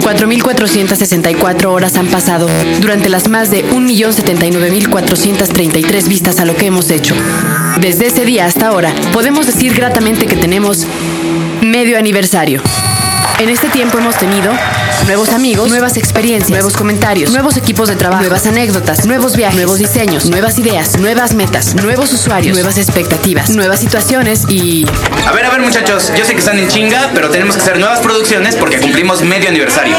4.464 horas han pasado durante las más de 1.079.433 vistas a lo que hemos hecho. Desde ese día hasta ahora, podemos decir gratamente que tenemos medio aniversario. En este tiempo hemos tenido nuevos amigos, nuevas experiencias, nuevos comentarios, nuevos equipos de trabajo, nuevas anécdotas, nuevos viajes, nuevos diseños, nuevas ideas, nuevas metas, nuevos usuarios, nuevas expectativas, nuevas situaciones y... A ver, a ver muchachos, yo sé que están en chinga, pero tenemos que hacer nuevas producciones porque cumplimos medio aniversario.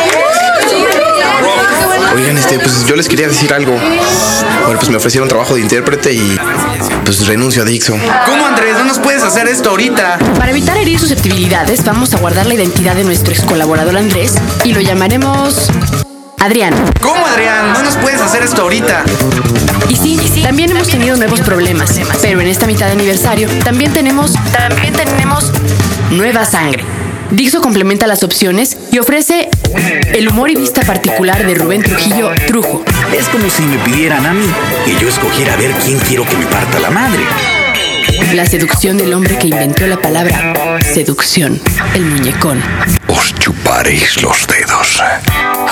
Oigan, este, pues yo les quería decir algo. Bueno, pues me ofrecieron trabajo de intérprete y pues renuncio a Dixon. ¿Cómo Andrés? No nos puedes hacer esto ahorita. Para evitar herir susceptibilidades, vamos a guardar la identidad de nuestro ex colaborador Andrés y lo llamaremos Adrián. ¿Cómo Adrián? No nos puedes hacer esto ahorita. Y sí, también hemos tenido nuevos problemas, pero en esta mitad de aniversario también tenemos, también tenemos nueva sangre. Dixo complementa las opciones y ofrece el humor y vista particular de Rubén Trujillo Trujo. Es como si me pidieran a mí que yo escogiera a ver quién quiero que me parta la madre. La seducción del hombre que inventó la palabra seducción, el muñecón. Os chuparéis los dedos.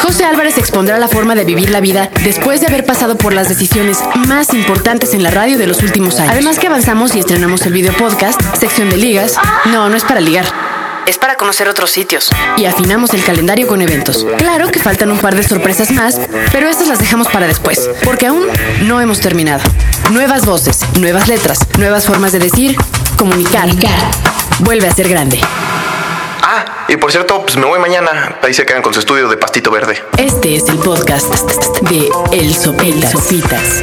José Álvarez expondrá la forma de vivir la vida después de haber pasado por las decisiones más importantes en la radio de los últimos años. Además que avanzamos y estrenamos el video podcast, sección de ligas. No, no es para ligar. Es para conocer otros sitios. Y afinamos el calendario con eventos. Claro que faltan un par de sorpresas más, pero estas las dejamos para después, porque aún no hemos terminado. Nuevas voces, nuevas letras, nuevas formas de decir, comunicar. Vuelve a ser grande. Ah, y por cierto, pues me voy mañana. Ahí se quedan con su estudio de pastito verde. Este es el podcast de El Sopitas. Sopitas.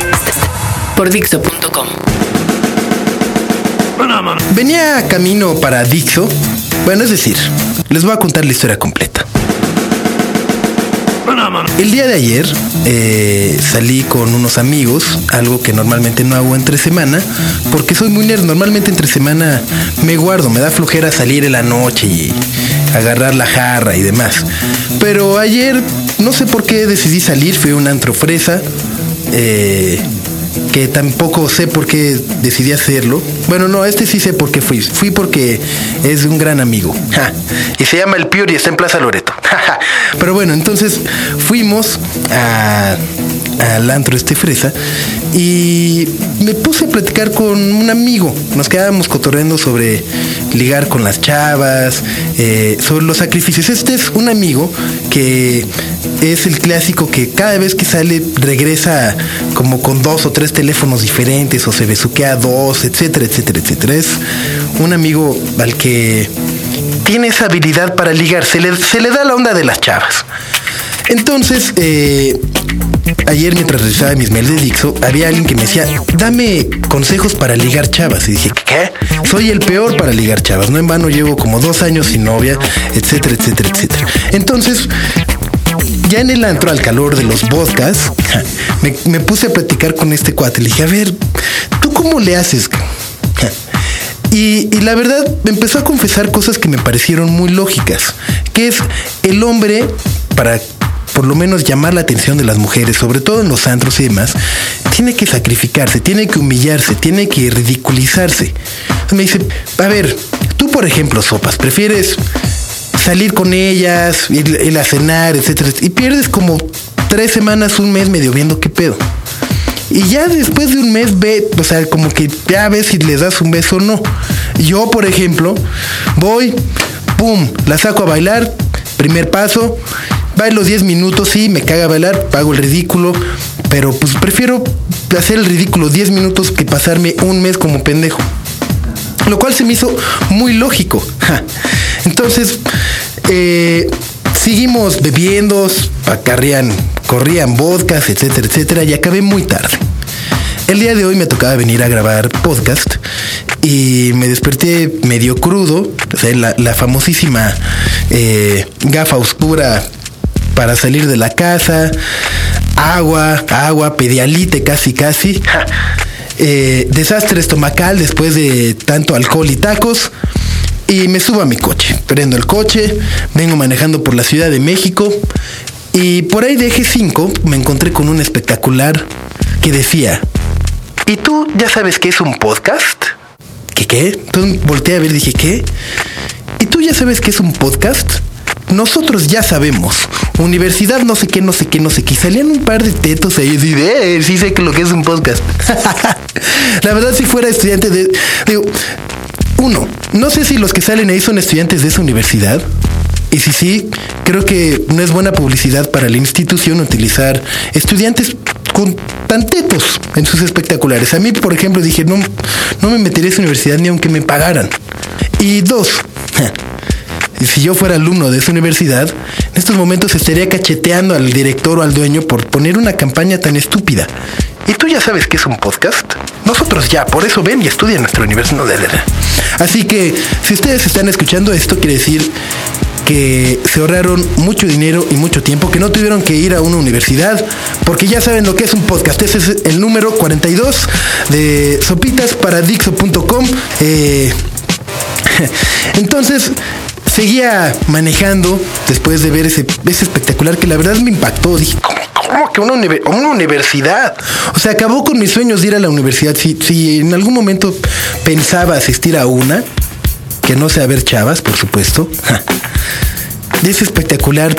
Por Dixo.com. Venía camino para Dixo. Bueno, es decir, les voy a contar la historia completa. El día de ayer eh, salí con unos amigos, algo que normalmente no hago entre semana, porque soy muy nerd. Normalmente entre semana me guardo, me da flojera salir en la noche y agarrar la jarra y demás. Pero ayer, no sé por qué decidí salir, fui a un antro fresa. eh, que tampoco sé por qué decidí hacerlo. Bueno, no, este sí sé por qué fui. Fui porque es un gran amigo. Ja. Y se llama El Pior y está en Plaza Loreto. Ja, ja. Pero bueno, entonces fuimos a al antro este fresa y me puse a platicar con un amigo. Nos quedábamos cotorreando sobre ligar con las chavas, eh, sobre los sacrificios. Este es un amigo que es el clásico que cada vez que sale regresa como con dos o tres teléfonos diferentes o se besuquea dos, etcétera, etcétera, etcétera. Es un amigo al que tiene esa habilidad para ligar, se le, se le da la onda de las chavas. Entonces, eh, ayer mientras revisaba mis mails de Dixo, había alguien que me decía, dame consejos para ligar chavas. Y dije, ¿qué? Soy el peor para ligar chavas. No en vano llevo como dos años sin novia, etcétera, etcétera, etcétera. Entonces, ya en el antro, al calor de los vodkas, me, me puse a platicar con este cuate. Le dije, a ver, ¿tú cómo le haces? Y, y, la verdad me empezó a confesar cosas que me parecieron muy lógicas, que es el hombre, para por lo menos llamar la atención de las mujeres, sobre todo en los antros y demás, tiene que sacrificarse, tiene que humillarse, tiene que ridiculizarse. Me dice, a ver, tú por ejemplo, Sopas, prefieres salir con ellas, ir, a cenar, etcétera, y pierdes como tres semanas, un mes medio viendo qué pedo. Y ya después de un mes ve, o sea, como que ya ves si les das un beso o no. Yo, por ejemplo, voy, pum, la saco a bailar, primer paso, bailo 10 minutos, sí, me caga bailar, pago el ridículo, pero pues prefiero hacer el ridículo 10 minutos que pasarme un mes como pendejo. Lo cual se me hizo muy lógico. Entonces, eh, seguimos bebiendo, acarrían, corrían vodkas, etcétera, etcétera, y acabé muy tarde. El día de hoy me tocaba venir a grabar podcast y me desperté medio crudo, la famosísima eh, gafa oscura para salir de la casa, agua, agua, pedialite casi, casi. Eh, desastre estomacal después de tanto alcohol y tacos. Y me subo a mi coche, prendo el coche, vengo manejando por la Ciudad de México y por ahí de eje 5 me encontré con un espectacular que decía, ¿y tú ya sabes qué es un podcast? ¿Qué qué? Entonces volteé a ver y dije, ¿qué? ¿Y tú ya sabes qué es un podcast? Nosotros ya sabemos, universidad no sé qué, no sé qué, no sé qué, salían un par de tetos ahí y de, eh, sí sé que lo que es un podcast. La verdad, si fuera estudiante de, digo, uno, no sé si los que salen ahí son estudiantes de esa universidad. Y si sí, creo que no es buena publicidad para la institución utilizar estudiantes con tantetos en sus espectaculares. A mí, por ejemplo, dije, no, no me metería a esa universidad ni aunque me pagaran. Y dos, si yo fuera alumno de esa universidad, en estos momentos estaría cacheteando al director o al dueño por poner una campaña tan estúpida. ¿Y tú ya sabes qué es un podcast? Nosotros ya, por eso ven y estudian nuestra universidad. Así que, si ustedes están escuchando esto, quiere decir que se ahorraron mucho dinero y mucho tiempo, que no tuvieron que ir a una universidad, porque ya saben lo que es un podcast. Ese es el número 42 de sopitasparadixo.com. Eh, entonces, seguía manejando después de ver ese, ese espectacular que la verdad me impactó. Dije, ¿cómo, cómo que una, una, universidad? O sea, acabó con mis sueños de ir a la universidad. Si, si en algún momento pensaba asistir a una, que no sea ver chavas, por supuesto, ese espectacular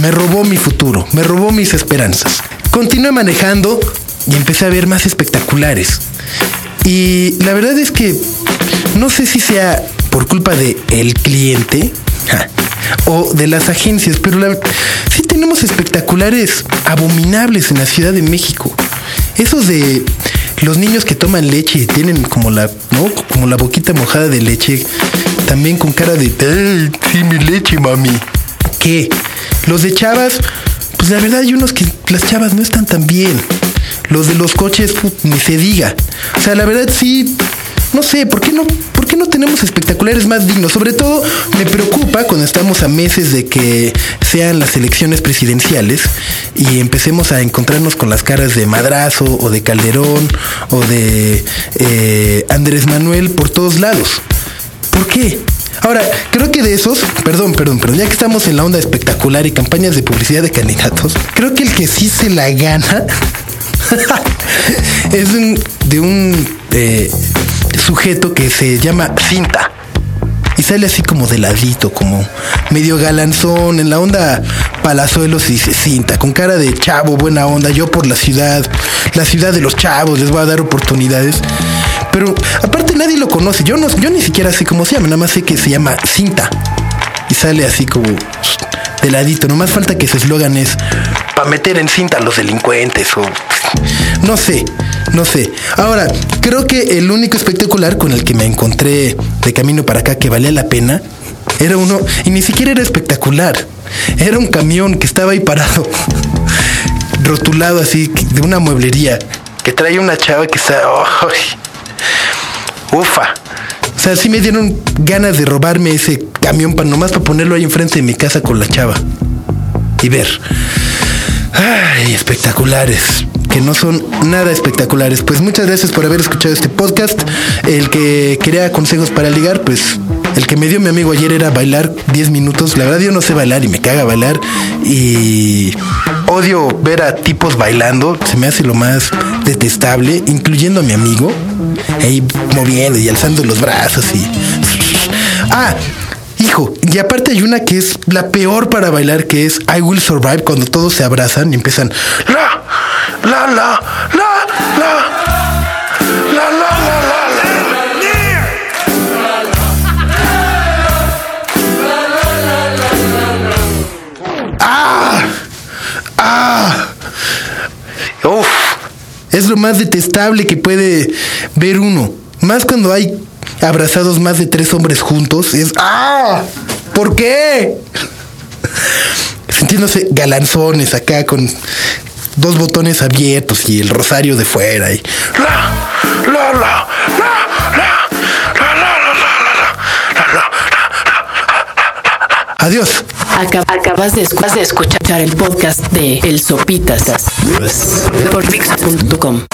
me robó mi futuro, me robó mis esperanzas. Continué manejando y empecé a ver más espectaculares. Y la verdad es que no sé si sea por culpa de el cliente o de las agencias, pero sí tenemos espectaculares abominables en la Ciudad de México. Esos de los niños que toman leche y tienen como la, ¿no? Como la boquita mojada de leche, también con cara de, sí, mi leche, mami. ¿Qué? Los de chavas, pues la verdad hay unos que las chavas no están tan bien. Los de los coches, ni se diga. O sea, la verdad sí, no sé, ¿por qué no, ¿por qué no tenemos espectaculares más dignos? Sobre todo me preocupa cuando estamos a meses de que sean las elecciones presidenciales y empecemos a encontrarnos con las caras de Madrazo o de Calderón o de eh, Andrés Manuel por todos lados. ¿Por qué? Ahora, creo que de esos, perdón, perdón, pero ya que estamos en la onda espectacular y campañas de publicidad de candidatos, creo que el que sí se la gana es de un eh, sujeto que se llama Cinta. Y sale así como de ladito, como medio galanzón, en la onda palazuelos y cinta, con cara de chavo, buena onda, yo por la ciudad, la ciudad de los chavos, les voy a dar oportunidades. Pero aparte nadie lo conoce, yo no, yo ni siquiera sé cómo se llama, nada más sé que se llama cinta. Y sale así como de ladito, nomás falta que su eslogan es para meter en cinta a los delincuentes o no sé, no sé. Ahora, creo que el único espectacular con el que me encontré de camino para acá que valía la pena era uno, y ni siquiera era espectacular. Era un camión que estaba ahí parado, rotulado así, de una mueblería, que trae una chava que está. ufa. O sea, sí me dieron ganas de robarme ese camión para nomás para ponerlo ahí enfrente de mi casa con la chava. Y ver. Ay, espectaculares que no son nada espectaculares. Pues muchas gracias por haber escuchado este podcast. El que quería consejos para ligar, pues el que me dio mi amigo ayer era bailar 10 minutos. La verdad yo no sé bailar y me caga bailar. Y odio ver a tipos bailando. Se me hace lo más detestable, incluyendo a mi amigo. Ahí moviendo y alzando los brazos y... Ah, Hijo, y aparte hay una que es la peor para bailar, que es I Will Survive, cuando todos se abrazan y empiezan la, la, la, la, la. La, la, la, la, la. Ah, ah, Uf. Es lo más detestable que puede ver uno. Más cuando hay abrazados más de tres hombres juntos. Es ¡Ah! ¿Por qué? Sintiéndose galanzones acá con dos botones abiertos y el rosario de fuera y la la la la Adiós. Acabas de, escuchar el podcast de El Sopitas por Pix.com.